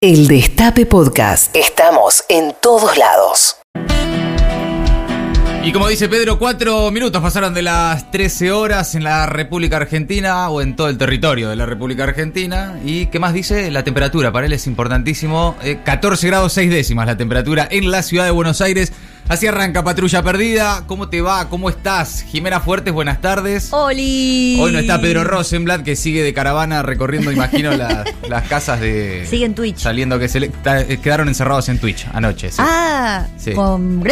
El Destape Podcast. Estamos en todos lados. Y como dice Pedro, cuatro minutos pasaron de las 13 horas en la República Argentina o en todo el territorio de la República Argentina. ¿Y qué más dice? La temperatura, para él es importantísimo. Eh, 14 grados 6 décimas la temperatura en la ciudad de Buenos Aires. Así arranca Patrulla Perdida. ¿Cómo te va? ¿Cómo estás? Jimena Fuertes, buenas tardes. ¡Oli! Hoy no está Pedro Rosenblatt, que sigue de caravana recorriendo, imagino, la- las casas de... Sigue en Twitch. Saliendo que se le- eh, quedaron encerrados en Twitch anoche. sí. Ah, Sí. ¿con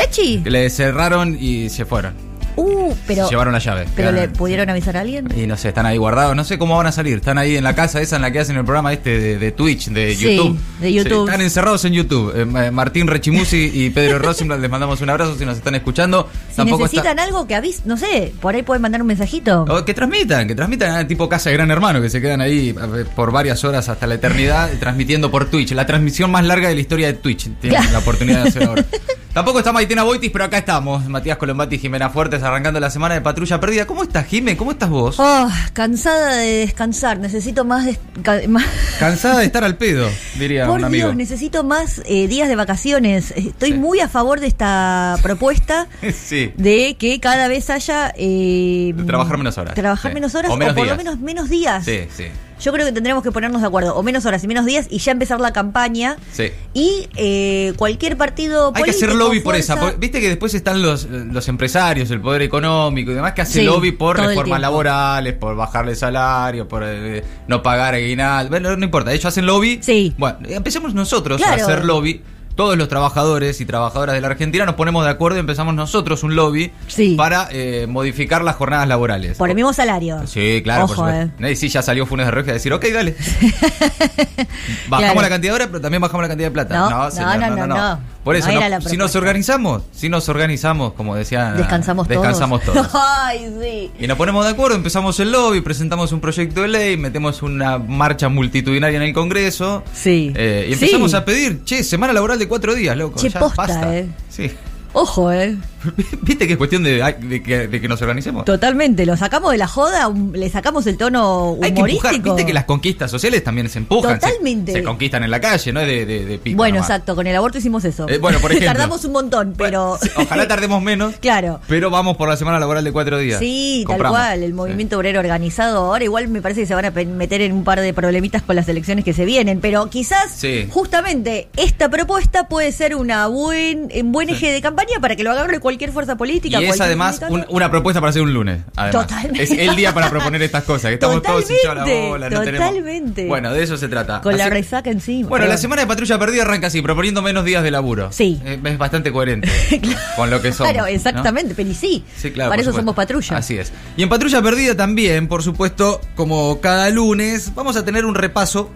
Le cerraron y se fueron. Uh, pero, Se llevaron la llave. pero le pudieron avisar a alguien. Y no sé, están ahí guardados. No sé cómo van a salir. Están ahí en la casa esa en la que hacen el programa este de, de Twitch, de Sí, YouTube. de YouTube. Sí, están encerrados en YouTube. Eh, Ma- Martín Rechimusi y Pedro Rosenblatt les mandamos un abrazo si nos están escuchando. Si Tampoco necesitan algo que avisen, no sé, por ahí pueden mandar un mensajito. o que transmitan, que transmitan ah, tipo casa de gran hermano, que se quedan ahí por varias horas hasta la eternidad transmitiendo por Twitch. La transmisión más larga de la historia de Twitch. Tienen la oportunidad de hacer ahora. Tampoco está Maitena Boitis, pero acá estamos. Matías Colombati y Jimena Fuertes arrancando la semana de patrulla perdida. ¿Cómo estás, Jime? ¿Cómo estás vos? Oh, cansada de descansar, necesito más, des- ca- más- Cansada de estar al pedo, diría Por un amigo. Dios, necesito más eh, días de vacaciones. Estoy Sí. muy a favor de esta propuesta sí. de que cada vez haya eh, De trabajar menos horas. Trabajar Sí. menos horas O o, menos por días. lo menos menos días. Sí, sí. Yo creo que tendremos que ponernos de acuerdo, o menos horas y menos días, y ya empezar la campaña. Sí. Y eh, cualquier partido Hay que político, hacer lobby por esa. por- Viste que después están los, los empresarios, el poder económico y demás que hacen Sí, lobby por reformas laborales, por bajarle salario, por eh, no pagar aguinaldo. Bueno, no importa, ellos hacen lobby. Sí. Bueno, empecemos nosotros Claro. a hacer lobby. Todos los trabajadores y trabajadoras de la Argentina nos ponemos de acuerdo y empezamos nosotros un lobby Sí. para eh, modificar las jornadas laborales. Por el mismo salario. Sí, claro, Ojo, por eh. Y sí, ya salió Funes de Rioja a decir, ok, dale. bajamos Claro. la cantidad de horas, pero también bajamos la cantidad de plata. No, no, señor, no, no, no. Por eso, No no- si nos organizamos, si nos organizamos, como decía, Descansamos todos. descansamos todos. Ay, sí. Y nos ponemos de acuerdo, empezamos el lobby, presentamos un proyecto de ley, metemos una marcha multitudinaria en el Congreso. Sí. eh, y empezamos Sí. a pedir, che, semana laboral de cuatro días, loco. Che, ya posta, basta. eh. Sí. Ojo, eh. ¿Viste que es cuestión de, de que, de que nos organicemos? Totalmente. Lo sacamos de la joda, le sacamos el tono Hay que empujar, humorístico. viste que las conquistas sociales también se empujan. Totalmente. Se, conquistan en la calle, no es de, de, pico Bueno, nomás. exacto, con el aborto hicimos eso. Eh, bueno, por ejemplo. Tardamos un montón, pero. Bueno, ojalá tardemos menos. Claro. Pero vamos por la semana laboral de cuatro días. Sí, Compramos. tal cual, el Sí. movimiento obrero organizado. Ahora igual me parece que se van a meter en un par de problemitas con las elecciones que se vienen, pero quizás Sí. justamente esta propuesta puede ser una buen, un buen Sí. eje de campaña para que lo agarre cualquier fuerza política. Y es cualquier además un- una propuesta para hacer un lunes. Además. Totalmente. Es el día para proponer estas cosas. Que estamos todos hinchados la Totalmente, bola. No tenemos- totalmente. Bueno, de eso se trata. Con la resaca encima. Bueno, Pero la semana de patrulla perdida arranca así, proponiendo menos días de laburo. Sí. Eh, Es bastante coherente con lo que somos. Claro, ¿no? exactamente, pero y sí. Sí, claro. Para eso supuesto. somos patrulla. Así es. Y en Patrulla Perdida también, por supuesto, como cada lunes, vamos a tener un repaso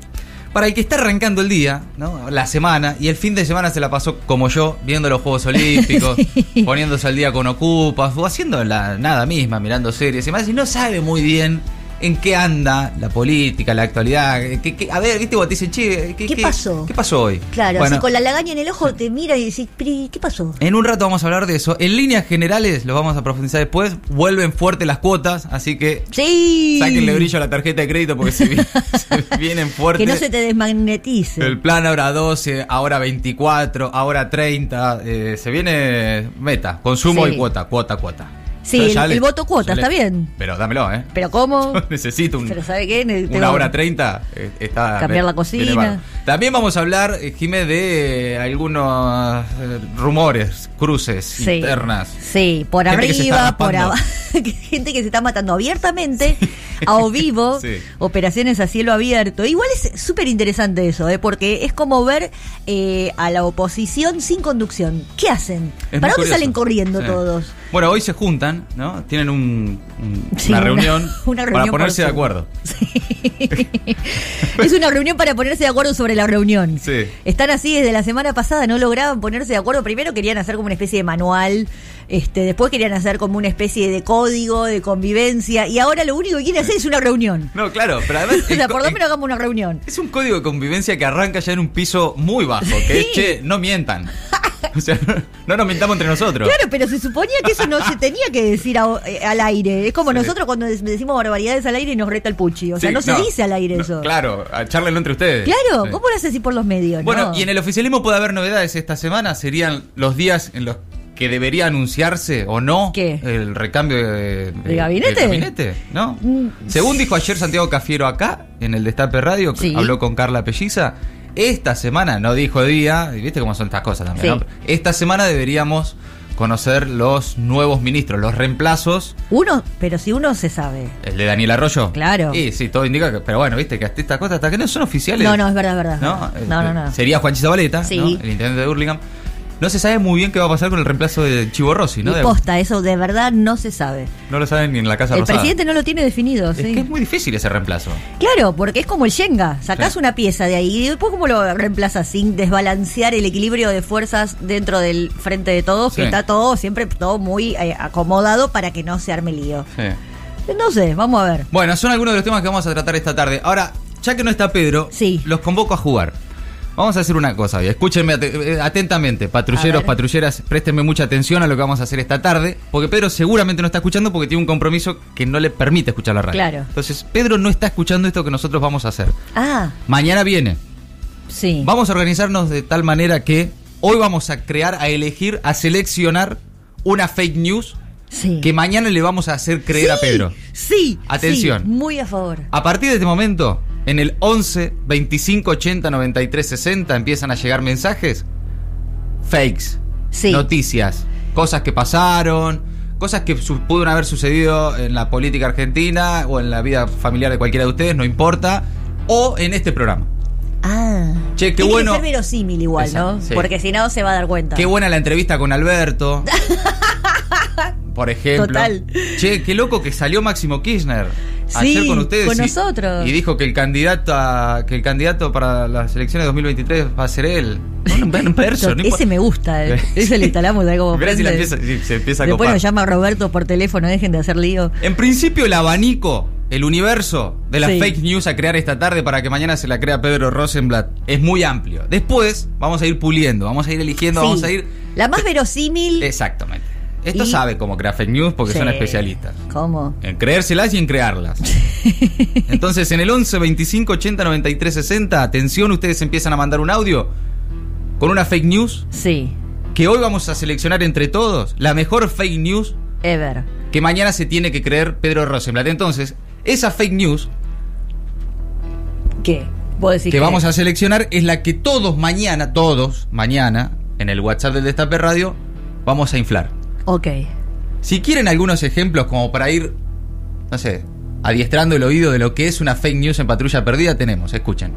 para el que está arrancando el día, ¿no? La semana, y el fin de semana se la pasó como yo, viendo los Juegos Olímpicos, Sí. poniéndose al día con Ocupas, o haciendo la nada misma, mirando series y más, y no sabe muy bien en qué anda la política, la actualidad. qué- qué- a ver, viste, vos te dicen, che, ¿qué, ¿Qué pasó? ¿Qué pasó hoy? Claro, Bueno, así con la lagaña en el ojo te mira y decís, "Pero, ¿y ¿qué pasó? en un rato vamos a hablar de eso. En líneas generales, lo vamos a profundizar después. Vuelven fuerte las cuotas, así que Sí. sáquenle brillo a la tarjeta de crédito porque se, vi- se vienen fuertes. Que no se te desmagnetice. El plan ahora 12, ahora 24, ahora 30. eh, se viene meta, consumo Sí. y cuota, cuota, cuota. Sí, el- voto cuota, está bien. Pero dámelo, ¿eh? Pero ¿cómo? Necesito un, Pero ¿sabe qué? Una hora 30. eh, está, Cambiar la cocina. También vamos a hablar, eh, Jimé, de algunos eh, rumores, cruces Sí. internas. Sí, por arriba, por abajo. Gente que se está matando abiertamente, a o vivo, Sí. operaciones a cielo abierto. Igual es súper interesante eso, ¿eh? porque es como ver eh, a la oposición sin conducción. ¿Qué hacen? Es ¿Para dónde curioso. salen corriendo todos? Bueno, hoy se juntan, ¿no? Tienen un- un- Sí, una, reunión una para reunión ponerse de acuerdo. es una reunión para ponerse de acuerdo sobre la reunión. Sí. Están así desde la semana pasada, no lograban ponerse de acuerdo. Primero querían hacer como una especie de manual, este, después querían hacer como una especie de código de convivencia, y ahora lo único que quieren hacer es una reunión. No, claro, pero además. O sea, por lo menos hagamos una reunión. Es un código de convivencia que arranca ya en un piso muy bajo, que es, Sí. che, no mientan. O sea, no, no nos mintamos entre nosotros. Claro, pero se suponía que eso no se tenía que decir a- eh, al aire. Es como Sí. nosotros cuando decimos barbaridades al aire y nos reta el puchi. O sea, Sí, no se dice al aire no, eso. Claro, a- charlenlo entre ustedes. Claro, Sí. ¿cómo lo haces así por los medios? Bueno, no? y en el oficialismo puede haber novedades esta semana. Serían los días en los que debería anunciarse o no ¿Qué? el recambio de, ¿De gabinete? de gabinete, ¿no? Mm. Según dijo ayer Santiago Cafiero acá, en el Destape Radio, habló con Carla Pelliza, esta semana, no dijo día, y viste cómo son estas cosas también, Sí. ¿no? Esta semana deberíamos conocer los nuevos ministros, los reemplazos. Uno, pero si uno se sabe. El de Daniel Arroyo. Claro. Y sí, todo indica que. Pero bueno, viste que hasta estas cosas, hasta que no son oficiales. No, no, es verdad, es verdad. ¿no? No, no, no. Sería Juan Zabaleta, Sí. ¿no? el intendente de Burlingame. No se sabe muy bien qué va a pasar con el reemplazo de Chivo Rossi, ¿no? y posta, eso de verdad no se sabe. no lo saben ni en la Casa El Rosada. presidente no lo tiene definido, Es sí. que es muy difícil ese reemplazo. Claro, porque es como el Shenga. Sacás Sí. una pieza de ahí y después cómo lo reemplazas sin desbalancear el equilibrio de fuerzas dentro del frente de todos, que está todo siempre todo muy eh, acomodado para que no se arme lío. Sí. No sé, vamos a ver. Bueno, son algunos de los temas que vamos a tratar esta tarde. Ahora, ya que no está Pedro, Sí. los convoco a jugar. Vamos a hacer una cosa, escúchenme eh, atentamente, patrulleros, patrulleras, préstenme mucha atención a lo que vamos a hacer esta tarde, porque Pedro seguramente no está escuchando porque tiene un compromiso que no le permite escuchar la radio. Claro. Entonces, Pedro no está escuchando esto que nosotros vamos a hacer. Ah, Mañana viene. sí. Vamos a organizarnos de tal manera que hoy vamos a crear, a elegir, a seleccionar una fake news Sí. que mañana le vamos a hacer creer a Pedro. Sí. Atención. sí, muy a favor. A partir de este momento, en el 11 25 80 93 60 empiezan a llegar mensajes fakes, Sí. noticias, cosas que pasaron, cosas que pudieron haber sucedido en la política argentina o en la vida familiar de cualquiera de ustedes, no importa, o en este programa. Ah. Che, qué bueno. que ser verosímil igual, Exacto, ¿no? sí. Porque si no se va a dar cuenta. Qué buena la entrevista con Alberto. Por ejemplo. Total. Che, qué loco que salió Máximo Kirchner Sí, ayer con ustedes. con y- nosotros. Y dijo que el candidato a- que el candidato para las elecciones de 2023 va a ser él. Un, un verso, no Ese me gusta. eh. Ese le instalamos como Mirá si la empieza- si se empieza a Después copar. nos llama Roberto por teléfono, dejen de hacer lío. En principio el abanico, el universo de las Sí. fake news a crear esta tarde para que mañana se la crea Pedro Rosenblatt es muy amplio. Después vamos a ir puliendo, vamos a ir eligiendo, Sí. vamos a ir... La más verosímil. Exactamente. Esto Y- sabe cómo crear fake news porque son especialistas. ¿Cómo? En creérselas y en crearlas. Entonces, en el 11 25 80 93 60, atención, ustedes empiezan a mandar un audio con una fake news Sí, que hoy vamos a seleccionar entre todos la mejor fake news Ever. que mañana se tiene que creer Pedro Rosenblatt. Entonces, esa fake news ¿Qué? ¿Vos decís que vamos a seleccionar es la que todos mañana, todos mañana, en el WhatsApp del Destape Radio, vamos a inflar. Ok. Si quieren algunos ejemplos como para ir, no sé, adiestrando el oído de lo que es una fake news en patrulla perdida, tenemos, escuchen.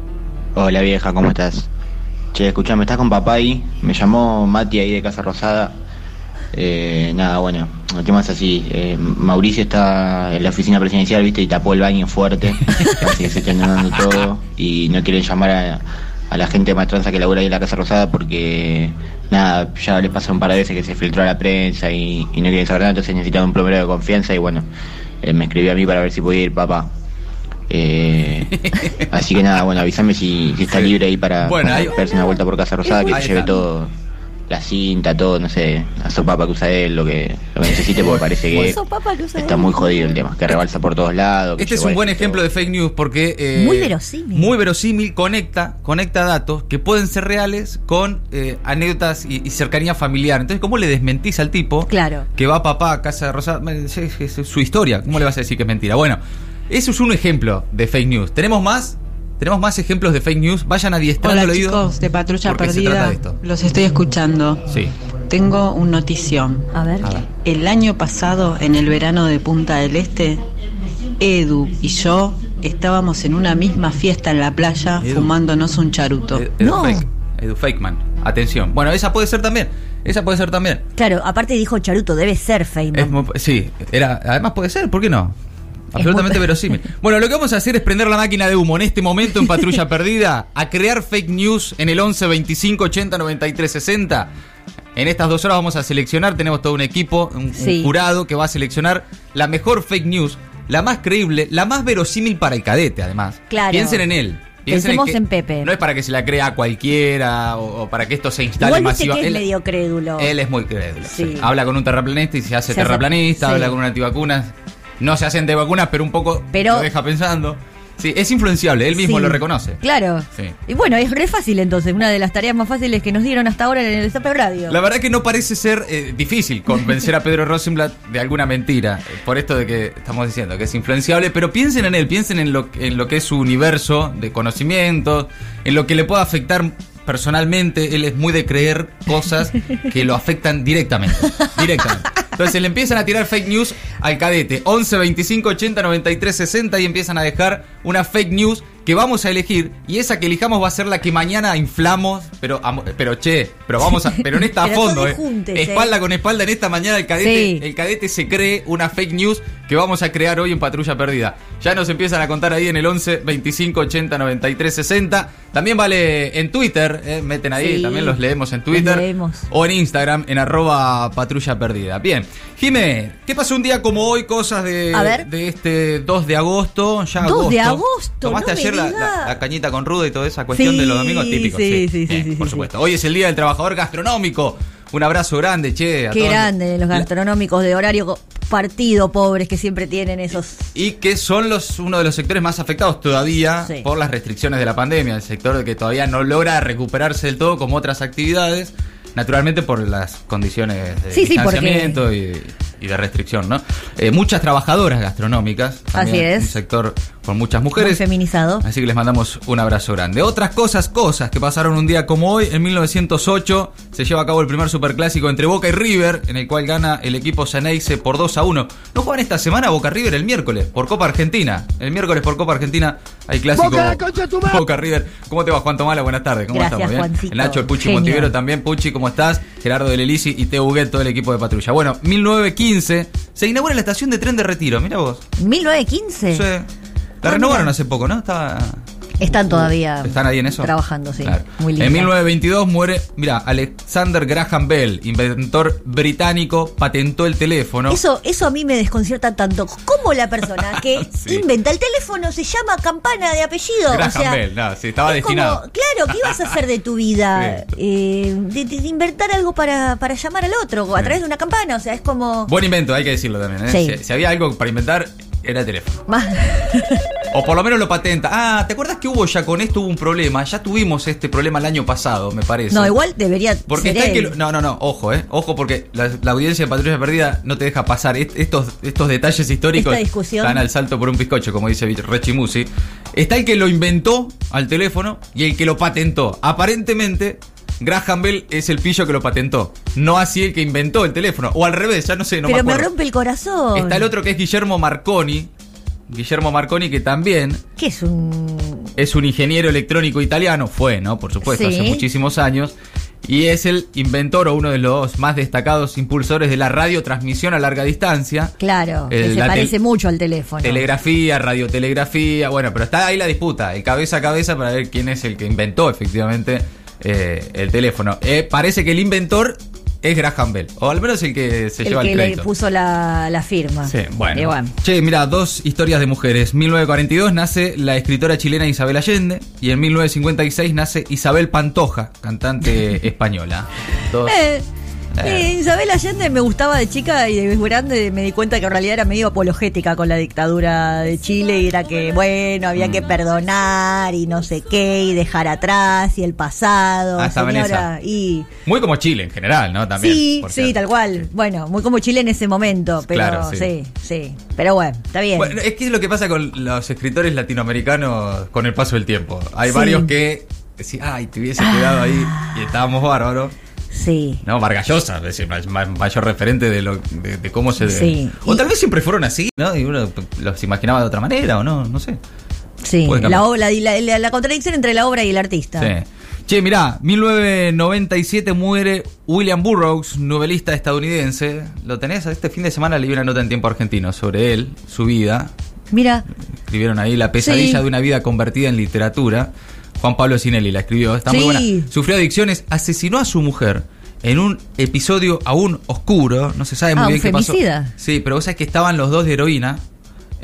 Hola vieja, ¿cómo estás? Che, escuchame, ¿estás con papá ahí? Me llamó Mati ahí de Casa Rosada. Eh, nada, bueno, el tema es así. eh, Mauricio está en la oficina presidencial, viste, y tapó el baño fuerte. así que se está inundando todo. Y no quieren llamar a, a la gente maestranza que labura ahí en la Casa Rosada porque, nada, ya les pasa un par de veces que se filtró a la prensa y, y no quieren saber nada, entonces necesitan un plomero de confianza. Y bueno, eh, me escribió a mí para ver si podía ir papá. Eh, así que nada, bueno, avísame si, si está libre ahí para, Bueno, para darse una vuelta por Casa Rosada, que se lleve todo, la cinta, todo, no sé, la sopapa que usa él, lo que, lo que necesite, porque parece que está él. muy jodido el tema, que rebalsa por todos lados. que Este es un buen ejemplo de fake news porque... eh, Muy verosímil. Muy verosímil, conecta, conecta datos que pueden ser reales con eh, anécdotas y, y cercanía familiar. Entonces, ¿cómo le desmentís al tipo Claro. que va papá a casa de? Es, es- es su historia, ¿cómo le vas a decir que es mentira? Bueno, eso es un ejemplo de fake news. ¿Tenemos más? ¿Tenemos más ejemplos de fake news? Vayan adiestrando Hola el oído. chicos de Patrulla Perdida, los estoy escuchando. Sí. Tengo un notición. A ver. A ver. El año pasado, en el verano de Punta del Este, Edu y yo estábamos en una misma fiesta en la playa Edu. fumándonos un charuto. Edu, Edu No. Fake. Edu Fakeman. Atención. Bueno, esa puede ser también. Esa puede ser también. Claro, aparte dijo Charuto, debe ser. Es muy- sí, era, además puede ser, ¿por qué no? Absolutamente verosímil. Bueno, lo que vamos a hacer es prender la máquina de humo en este momento en Patrulla Perdida, a crear fake news en el 11 25 80 93 60. En estas dos horas vamos a seleccionar, tenemos todo un equipo, un, un Sí. jurado que va a seleccionar la mejor fake news, la más creíble, la más verosímil para el cadete, además. Claro. Piensen en él. Piensen Pensemos en Pepe. No es para que se la crea cualquiera o, o para que esto se instale Igual viste masiva. que es Él- medio crédulo. Él es muy crédulo. Sí. sí. Habla con un terraplanista y se hace Se hace- terraplanista, sí. habla con un antivacunas. No se hace antivacunas, pero un poco Pero- lo deja pensando. Sí, es influenciable, él mismo Sí. lo reconoce. Claro. Sí. Y bueno, es re fácil entonces, una de las tareas más fáciles que nos dieron hasta ahora en el Destape Radio. La verdad que no parece ser eh, difícil convencer a Pedro Rosenblatt de alguna mentira, eh, por esto de que estamos diciendo que es influenciable, pero piensen en él, piensen en lo, en lo que es su universo de conocimiento, en lo que le pueda afectar personalmente, él es muy de creer cosas que lo afectan directamente, directamente. Entonces le empiezan a tirar fake news al cadete, 11 25 80 93 60 y empiezan a dejar una fake news que vamos a elegir y esa que elijamos va a ser la que mañana inflamos, pero pero che, pero vamos a pero en esta a fondo, eh. juntes, eh. espalda con espalda en esta mañana el cadete, Sí. el cadete se cree una fake news que vamos a crear hoy en Patrulla Perdida. Ya nos empiezan a contar ahí en el 11 25 80 93 60. También vale en Twitter, eh, meten ahí, Sí. también los leemos en Los Twitter leemos. o en Instagram en arroba patrulla perdida. Bien, Jimé, ¿qué pasó un día como hoy? Cosas de, de este 2 de agosto, ya 2 de agosto. agosto, ¿Tomaste no ayer la, digas. la- la cañita con ruda y toda esa cuestión Sí, de los domingos típicos? sí, sí, sí, Eh, sí, Por supuesto. Hoy es el Día del Trabajador Gastronómico. Un abrazo grande, che. a Qué todos. grande los gastronómicos de horario partido pobres que siempre tienen esos. Y que son los uno de los sectores más afectados todavía Sí. por las restricciones de la pandemia. El sector que todavía no logra recuperarse del todo como otras actividades. Naturalmente por las condiciones de Sí, sí, porque- distanciamiento y, y de restricción, ¿no? Eh, muchas trabajadoras gastronómicas. también, Así es. Un sector con muchas Muy mujeres. feminizado. Así que les mandamos un abrazo grande. Otras cosas, cosas que pasaron un día como hoy, en 1908 se lleva a cabo el primer superclásico entre Boca y River, en el cual gana el equipo Ceneice por 2 a 1. No juegan esta semana Boca River el miércoles por Copa Argentina. El miércoles por Copa Argentina hay clásico Boca, River. ¿Cómo te va Juan Tomala? Buenas tardes. ¿Cómo Gracias, estamos? ¿Bien? El Nacho, el Puchi Genio. Montivero también. Puchi, ¿cómo estás? Gerardo del Elisi y Teo Huguet, todo el equipo de patrulla. Bueno, 1915 se inaugura la estación de tren de retiro. Mira vos. 1915. Sí. La Ah, renovaron mira. hace poco, ¿no? Estaba. Están todavía. ¿Están ahí en eso? Trabajando, sí. Claro. Muy linda. En 1922 muere, mira, Alexander Graham Bell, inventor británico, patentó el teléfono. Eso, eso a mí me desconcierta tanto. ¿Cómo la persona que Sí. inventa el teléfono se llama campana de apellido? Graham o sea, Bell, no, sí, estaba es destinado. como, claro, ¿qué ibas a hacer de tu vida? Eh, de, inventar algo para, para llamar al otro a Sí. través de una campana. O sea, es como. Buen invento, hay que decirlo también. ¿eh? Si había algo para inventar, era el teléfono. Más. O por lo menos lo patenta. Ah, ¿te acuerdas que hubo ya con esto hubo un problema? Ya tuvimos este problema el año pasado, me parece. No, igual debería Porque está el que lo- no, no, no, ojo, eh. Ojo porque la, la audiencia de Patrulla Perdida no te deja pasar Est- estos, estos detalles históricos. Esta discusión. Están al salto por un bizcocho, como dice Rechi Musi. Está el que lo inventó al teléfono y el que lo patentó. Aparentemente, Graham Bell es el pillo que lo patentó. No así el que inventó el teléfono. O al revés, ya no sé, no Pero me me rompe el corazón. Está el otro que es Guillermo Marconi. Guillermo Marconi, que también ¿Qué es un.? es un ingeniero electrónico italiano, fue, ¿no? Por supuesto, Sí. hace muchísimos años. Y es el inventor o uno de los más destacados impulsores de la radiotransmisión a larga distancia. Claro, que se parece mucho al teléfono. Telegrafía, radiotelegrafía, bueno, pero está ahí la disputa, el cabeza a cabeza para ver quién es el que inventó efectivamente eh, el teléfono. Eh, parece que el inventor es Graham Bell, o al menos el que se el lleva que el le crédito. puso la, la firma. Sí, bueno. Che, mira, dos historias de mujeres. 1942 nace la escritora chilena Isabel Allende y en 1956 nace Isabel Pantoja, cantante española. Dos- Eh, Eh. Isabel Allende me gustaba de chica y de grande me di cuenta que en realidad era medio apologética con la dictadura de Chile y era que, bueno, había que perdonar y no sé qué y dejar atrás y el pasado, Ah, señora. Y Muy como Chile en general, ¿no? También. sí, sí, tal cual. Bueno, muy como Chile en ese momento, pero Claro, sí. sí. sí, Pero bueno, está bien. Bueno, es que es lo que pasa con los escritores latinoamericanos con el paso del tiempo. Hay Sí. varios que decían, ay, te hubiese quedado ahí y estábamos bárbaros. Sí. No, Vargas Llosa, es mayor referente de, lo, de, de cómo se... Sí. O tal vez siempre fueron así, ¿no? Y uno los imaginaba de otra manera, o no, no sé. Sí, la, la, la- la contradicción entre la obra y el artista. Sí. Che, mirá, 1997 muere William Burroughs, novelista estadounidense. ¿Lo tenés? Este fin de semana leí una nota en tiempo argentino sobre él, su vida. Mira, Escribieron ahí La pesadilla Sí. de una vida convertida en literatura. Juan Pablo Sinelli la escribió, está muy buena. Sufrió adicciones, asesinó a su mujer en un episodio aún oscuro, no se sabe muy Ah, bien un qué pasó. femicida. Sí, pero vos sabés que estaban los dos de heroína.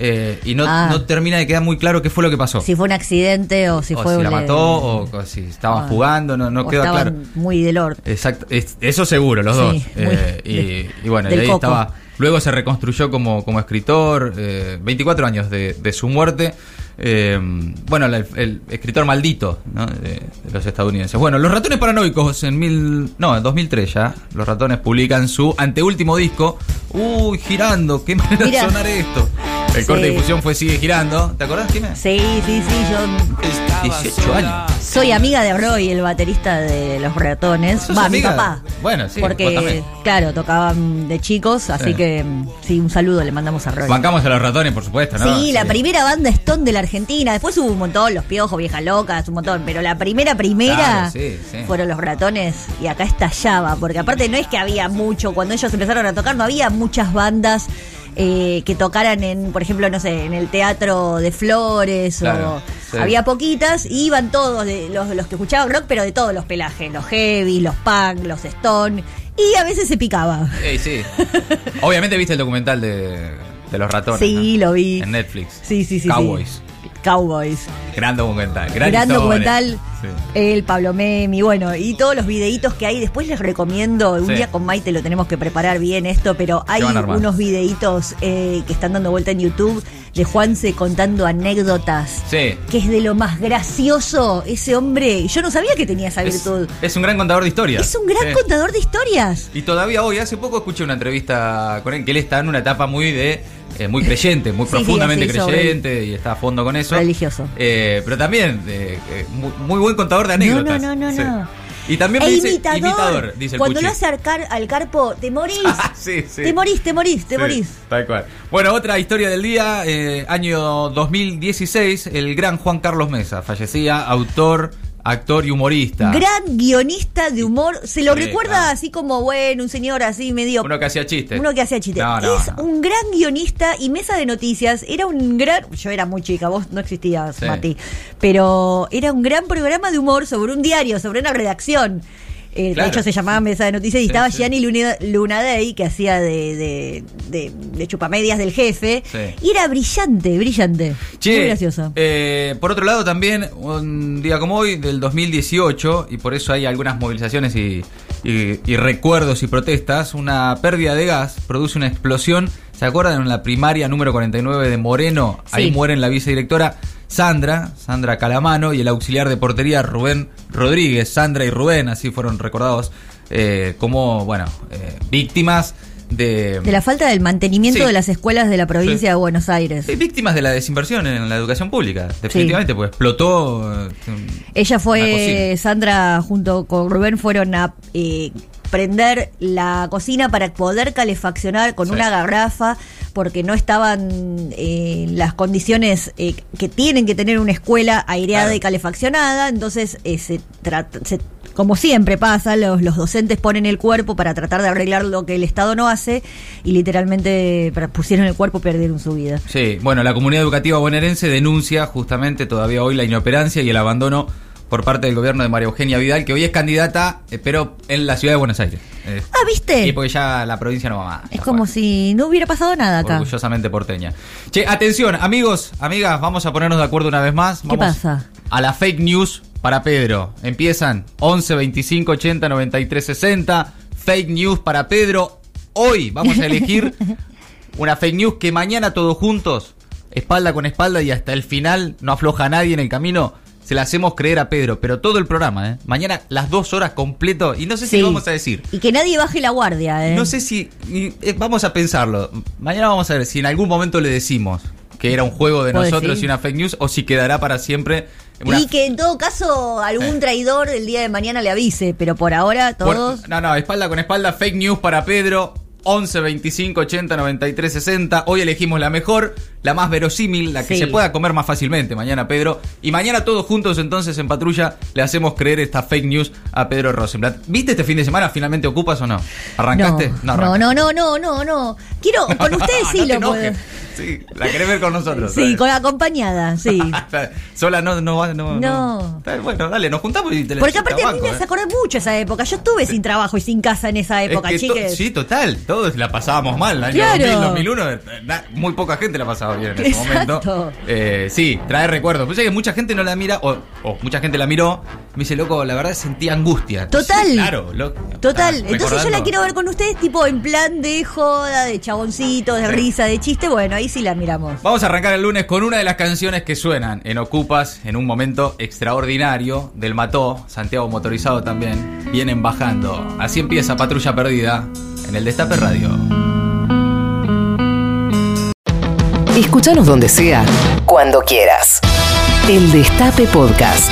eh, y no, Ah. no termina de quedar muy claro qué fue lo que pasó. Si fue un accidente o si o fue si la mató o, o si estaban Ah. jugando, no, no o queda claro. muy del orto. Exacto, es- eso seguro, los Sí, dos. Eh, de- y, y bueno, y ahí coco. estaba. Luego se reconstruyó como, como escritor, eh, 24 años de, de su muerte. Eh, bueno, el, escritor maldito ¿no? de, de los estadounidenses. Bueno, los ratones paranoicos en mil, no, en 2003 ya, los ratones publican su anteúltimo disco. Uy, girando, qué manera Mirá. de sonar esto. El Sí. corte de difusión fue Sigue girando. ¿Te acordás, Jimé? Sí, sí, sí, yo 18 años. soy amiga de Roy, el baterista de Los Ratones. ¿Sos Va, mi papá. Bueno, sí, Porque, claro, tocaban de chicos, así Sí. que sí, un saludo le mandamos a Roy. Bancamos a los ratones, por supuesto, ¿no? Sí, la primera banda Stone de la Argentina. Después hubo un montón, Los Piojos, Viejas Locas, un montón. Pero la primera, primera Claro, sí, sí. fueron Los Ratones. Y acá estallaba. Porque aparte no es que había mucho. Cuando ellos empezaron a tocar, no había muchas bandas eh, que tocaran en, por ejemplo, no sé, en el Teatro de Flores. Claro, o sí. Había poquitas. Y iban todos, de, los, los que escuchaban rock, pero de todos los pelajes. Los heavy, los punk, los Stone. Y a veces se picaba. Ey, sí. Obviamente viste el documental de, de los ratones. Sí, ¿no? lo vi. En Netflix. Sí, sí, sí. sí. Cowboys. Gran documental. Gran, Gran documental. Sí. El Pablo Memi, bueno, y todos los videitos que hay. Después les recomiendo, un Sí. día con Maite lo tenemos que preparar bien esto, pero hay unos videitos eh, que están dando vuelta en YouTube de Juanse contando anécdotas. Sí. Que es de lo más gracioso ese hombre. Yo no sabía que tenía esa Es, virtud. es un gran contador de historias. Es un gran Sí. contador de historias. Y todavía hoy, hace poco escuché una entrevista con él, que él está en una etapa muy de. Eh, muy creyente, muy Sí, sí, profundamente sobre- creyente y está a fondo con eso. Religioso. Eh, pero también eh, eh, muy, muy buen contador de No, anécdotas. no, no, no, Sí. no. Y también me E dice imitador. dice el Cuando lo hace al, car- al carpo, te morís. sí, sí. Te morís, te morís, te Sí, morís. Tal cual. Bueno, otra historia del día, eh, año 2016, el gran Juan Carlos Mesa, fallecía, autor, actor y humorista. Gran guionista de humor. Se lo Sí, recuerda claro. así como, bueno, un señor así medio. Uno que hacía chistes. Uno que hacía chistes. No, no, es no. un gran guionista y mesa de noticias. Era un gran. Yo era muy chica, vos no existías, Sí. Mati. Pero era un gran programa de humor sobre un diario, sobre una redacción. Eh, Claro. De hecho, se llamaba Mesa de Noticias y Sí, estaba sí. Gianni Luna, Lunadei, que hacía de, de, de, de chupamedias del jefe. Sí. Y era brillante, brillante. Che, muy gracioso. eh, por otro lado, también un día como hoy, del 2018, y por eso hay algunas movilizaciones y, y- y recuerdos y protestas, una pérdida de gas produce una explosión. ¿Se acuerdan en la primaria número 49 de Moreno? Ahí Sí. mueren la vicedirectora Sandra, Sandra Calamano, y el auxiliar de portería Rubén Rodríguez. Sandra y Rubén, así fueron recordados eh, como, bueno, eh, víctimas de... De la falta del mantenimiento Sí. de las escuelas de la provincia Sí. de Buenos Aires. Sí, víctimas de la desinversión en la educación pública, definitivamente, pues explotó. eh, Ella fue. Sandra junto con Rubén fueron a eh, prender la cocina para poder calefaccionar con Sí. una garrafa porque no estaban eh, las condiciones eh, que tienen que tener una escuela aireada Claro. y calefaccionada, entonces eh, se trata- se- como siempre pasa, los, los docentes ponen el cuerpo para tratar de arreglar lo que el Estado no hace y literalmente pusieron el cuerpo y perdieron su vida. Sí, bueno, la comunidad educativa bonaerense denuncia justamente todavía hoy la inoperancia y el abandono por parte del gobierno de María Eugenia Vidal, que hoy es candidata, eh, pero en la ciudad de Buenos Aires. Eh, Ah, ¿viste? y porque ya la provincia no va más. Es como si no hubiera pasado nada acá. Orgullosamente porteña. Che, atención, amigos, amigas, vamos a ponernos de acuerdo una vez más. ¿Qué pasa? A la fake news para Pedro. Empiezan 11 25 80 93 60. Fake news para Pedro. Hoy vamos a elegir una fake news que mañana todos juntos, espalda con espalda y hasta el final, no afloja a nadie en el camino. Se la hacemos creer a Pedro, pero todo el programa, ¿eh? Mañana las dos horas completo y no sé si Sí. lo vamos a decir. Y que nadie baje la guardia, ¿eh? No sé si. y, eh, vamos a pensarlo. Mañana vamos a ver si en algún momento le decimos que era un juego de nosotros y una fake news o si quedará para siempre. una- Y que en todo caso algún Sí. traidor el día de mañana le avise, pero por ahora Por- todos... no, no, espalda con espalda, fake news para Pedro. 11 25 80 93 60. Hoy elegimos la mejor, la más verosímil, la que Sí. se pueda comer más fácilmente mañana, Pedro. Y mañana todos juntos entonces en patrulla le hacemos creer esta fake news a Pedro Rosenblatt. ¿Viste este fin de semana? ¿Finalmente ocupas o no? ¿Arrancaste? No, no, no, no, no, no, no. Quiero, con ustedes sí No lo puedo. Sí, la querés ver con nosotros. Sí, con acompañada, sí. Sola no, no va, no, No. Bueno, dale, nos juntamos y te Porque te aparte a mí me eh. hace acordar mucho esa época. Yo estuve sin trabajo y sin casa en esa Es época, to- chiques. sí, total, todos la pasábamos mal. El año Claro. 2000, 2001, eh, na- muy poca gente la pasaba bien en ese Exacto. momento. Eh, sí, trae recuerdos. Pues es que mucha gente no la mira, o, o mucha gente la miró, me dice, loco, la verdad sentí angustia. Total. Sí, claro, lo- Total, entonces yo la quiero ver con ustedes tipo en plan de joda, de chaboncito, de Sí. risa, de chiste, bueno, ahí sí la miramos. Vamos a arrancar el lunes con una de las canciones que suenan en Ocupas en un momento extraordinario del Mató, Santiago Motorizado también, vienen bajando. Así empieza Patrulla Perdida en el Destape Radio. Escúchanos donde sea, cuando quieras. El Destape Podcast.